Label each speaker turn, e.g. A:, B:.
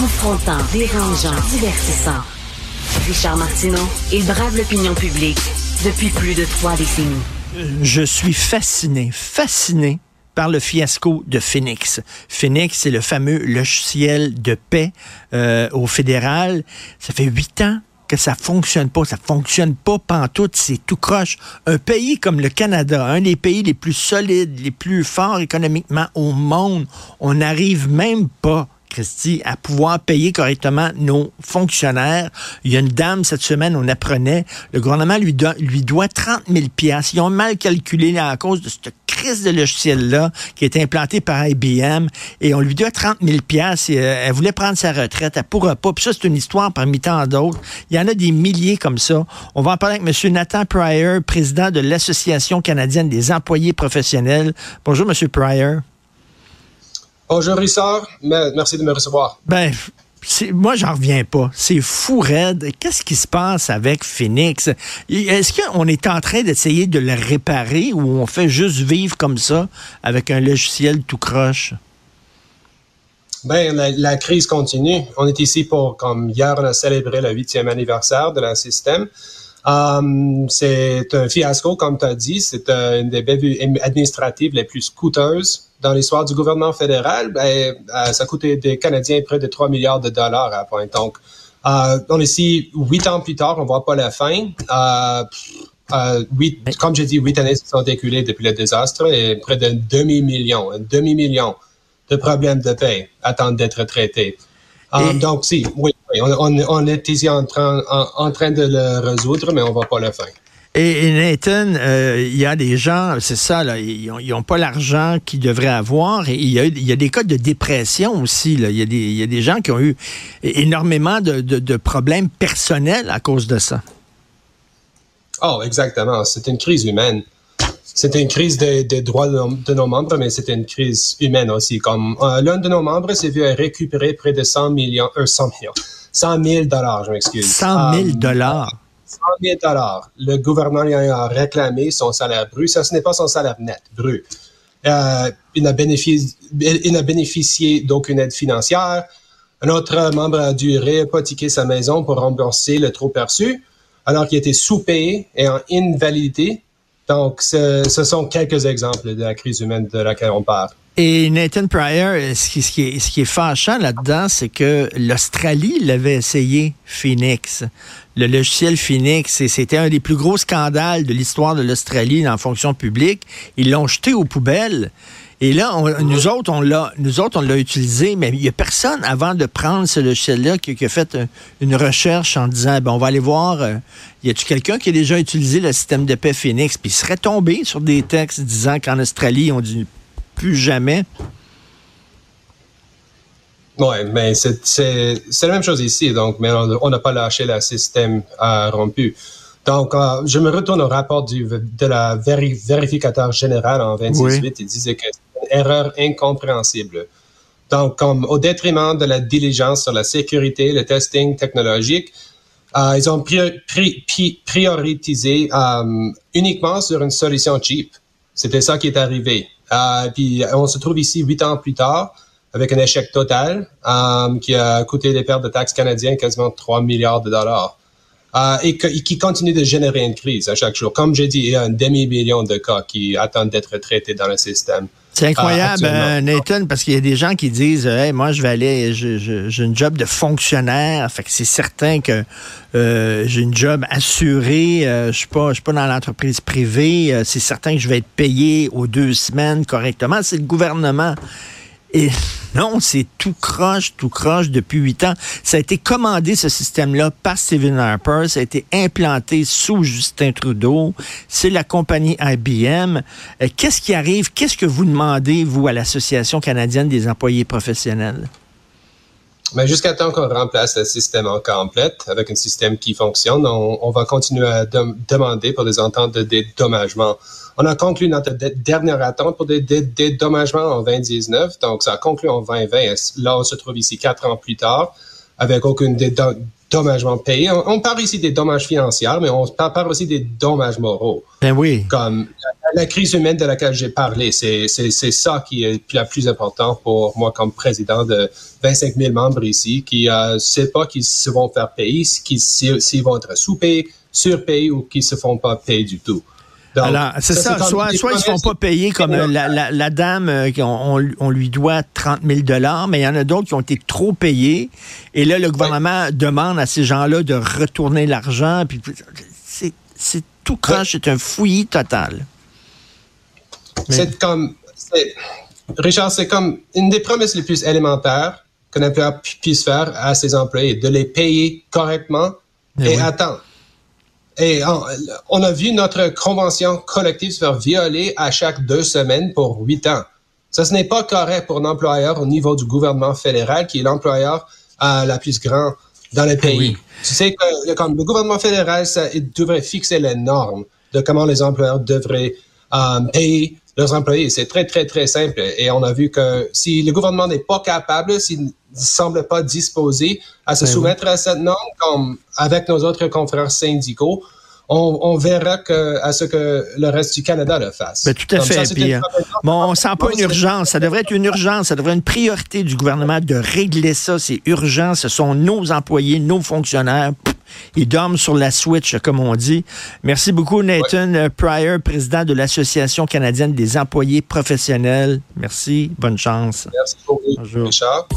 A: Confrontant, dérangeant, divertissant. Richard Martineau, il brave l'opinion publique depuis plus de trois décennies.
B: Je suis fasciné, fasciné par le fiasco de Phoenix. Phoenix, c'est le fameux logiciel de paix euh, au fédéral. Ça fait huit ans que ça fonctionne pas. Ça fonctionne pas pantoute, c'est tout croche. Un pays comme le Canada, un des pays les plus solides, les plus forts économiquement au monde, on n'arrive même pas Christy, à pouvoir payer correctement nos fonctionnaires. Il y a une dame, cette semaine, on apprenait, le gouvernement lui, lui doit 30 000 Ils ont mal calculé à cause de cette crise de logiciel-là qui est implantée par IBM et on lui doit 30 000 et, euh, Elle voulait prendre sa retraite, elle pourra pas. Puis ça, c'est une histoire parmi tant d'autres. Il y en a des milliers comme ça. On va en parler avec M. Nathan Pryor, président de l'Association canadienne des employés professionnels. Bonjour, M. Pryor.
C: Bonjour Richard, merci de me recevoir.
B: Ben, moi, j'en reviens pas. C'est fou raide. Qu'est-ce qui se passe avec Phoenix? Est-ce qu'on est en train d'essayer de le réparer ou on fait juste vivre comme ça avec un logiciel tout croche?
C: Ben, la, crise continue. On est ici pour, comme hier, on a célébré le huitième anniversaire de la système. Um, c'est un fiasco, comme tu as dit. C'est une des bévues administratives les plus coûteuses dans l'histoire du gouvernement fédéral, ben, euh, ça coûté des Canadiens près de 3 milliards de dollars à point. Donc, euh, on est ici huit ans plus tard, on voit pas la fin. Euh, euh huit, comme j'ai dit, huit années se sont écoulées depuis le désastre et près d'un demi-million, un demi-million de problèmes de paix attendent d'être traités. Euh, donc, si, oui, on, on, est ici en train, en, train de le résoudre, mais on voit pas la fin.
B: Et, Nathan, euh, il y a des gens, c'est ça, là, ils n'ont pas l'argent qu'ils devraient avoir. Et il y, a, il y, a, des cas de dépression aussi. Il, y a des, il y a des gens qui ont eu énormément de, de, problèmes personnels à cause de ça.
C: Oh, exactement. C'est une crise humaine. C'est une crise des, des droits de, nos membres, mais c'est une crise humaine aussi. Comme euh, l'un de nos membres s'est vu récupérer près de 100 millions, euh, 100 millions, 100 000 dollars, je m'excuse.
B: 100 000 dollars.
C: 100 000 Le gouvernement a réclamé son salaire brut. Ça, ce n'est pas son salaire net, brut. Euh, il n'a bénéficié, il bénéficié d'aucune aide financière. Un autre membre a dû réhypothéquer sa maison pour rembourser le trop perçu, alors qu'il était sous-payé et en invalidité. Donc, ce, ce sont quelques exemples de la crise humaine de laquelle on parle.
B: Et Nathan Pryor, ce qui, ce qui est, ce fâchant là-dedans, c'est que l'Australie l'avait essayé, Phoenix. Le logiciel Phoenix, et c'était un des plus gros scandales de l'histoire de l'Australie la fonction publique. Ils l'ont jeté aux poubelles. Et là, nous autres, on l'a, nous autres, on l'a utilisé, mais il n'y a personne avant de prendre ce logiciel-là qui, a fait une recherche en disant, ben, on va aller voir, euh, y a-tu quelqu'un qui a déjà utilisé le système de paix Phoenix, puis il serait tombé sur des textes disant qu'en Australie, on dit plus jamais.
C: Oui, mais c'est la même chose ici. Donc, mais on n'a pas lâché le système euh, rompu. Donc, euh, je me retourne au rapport du, de la vérificateur général en 2018. Il disait que c'est une erreur incompréhensible. Donc, comme au détriment de la diligence sur la sécurité, le testing technologique, euh, ils ont priorisé uniquement sur une solution cheap. C'était ça qui est arrivé. Euh, puis on se trouve ici huit ans plus tard avec un échec total euh, qui a coûté les pertes de taxes canadiennes quasiment 3 milliards de dollars. Euh, et, qui continue de générer une crise à chaque jour. Comme j'ai dit, il y a un demi-million de cas qui attendent d'être traités dans le système.
B: C'est incroyable, euh, Nathan, parce qu'il y a des gens qui disent hey, moi, je vais aller, j'ai une job de fonctionnaire, fait que c'est certain que euh, j'ai une job assurée, je suis pas, je suis pas dans l'entreprise privée, c'est certain que je vais être payé aux deux semaines correctement. C'est le gouvernement et non, c'est tout croche, tout croche depuis huit ans. Ça a été commandé, ce système-là, par Stephen Harper. Ça a été implanté sous Justin Trudeau. C'est la compagnie IBM. Euh, qu'est-ce qui arrive? Qu'est-ce que vous demandez, vous, à l'Association canadienne des employés professionnels?
C: Mais jusqu'à temps qu'on remplace le système en complète avec un système qui fonctionne, on, va continuer à demander pour des ententes de dédommagement. On a conclu notre dernière attente pour des dédommagements en 2019, donc ça a conclu en 2020. Là, on se trouve ici quatre ans plus tard avec aucun dédommagement payé. On, parle ici des dommages financiers, mais on parle aussi des dommages moraux.
B: Ben oui.
C: Comme la crise humaine de laquelle j'ai parlé, c'est ça qui est la plus important pour moi comme président de 25 000 membres ici, qui ne euh, sait pas qu'ils se vont faire payer, s'ils vont être sous-payés, surpayés ou qu'ils se font pas payer du tout.
B: Alors, c'est ça. soit, soit ils ne se font pas payer comme euh, la, dame, euh, on, lui doit 30 000 mais il y en a d'autres qui ont été trop payés. Et là, le gouvernement demande à ces gens-là de retourner l'argent. Puis c'est tout croche, c'est un fouillis total.
C: C'est comme. Richard, c'est comme une des promesses les plus élémentaires qu'un employeur puisse faire à ses employés, de les payer correctement eh et, attendre. Et on, a vu notre convention collective se faire violer à chaque deux semaines pour huit ans. Ça, ce n'est pas correct pour un employeur au niveau du gouvernement fédéral, qui est l'employeur euh, la plus grand dans le pays. Tu sais que comme le gouvernement fédéral, ça, il devrait fixer les normes de comment les employeurs devraient euh, payer leurs employés. C'est très, très, très simple. Et on a vu que si le gouvernement n'est pas capable, s'il ne semble pas disposé à se ben soumettre à cette norme, comme avec nos autres confrères syndicaux, on, verra que, à ce que le reste du Canada le fasse.
B: Ben, tout à fait. Euh, bon, on sent pas une urgence. Ça devrait être une urgence. Ça devrait être une priorité du gouvernement de régler ça. C'est urgent. Ce sont nos employés, nos fonctionnaires. Ils dorment sur la switch, comme on dit. Merci beaucoup, Nathan Pryor, président de l'Association canadienne des employés professionnels. Merci. Bonne chance.
C: Merci beaucoup, Bonjour. Richard.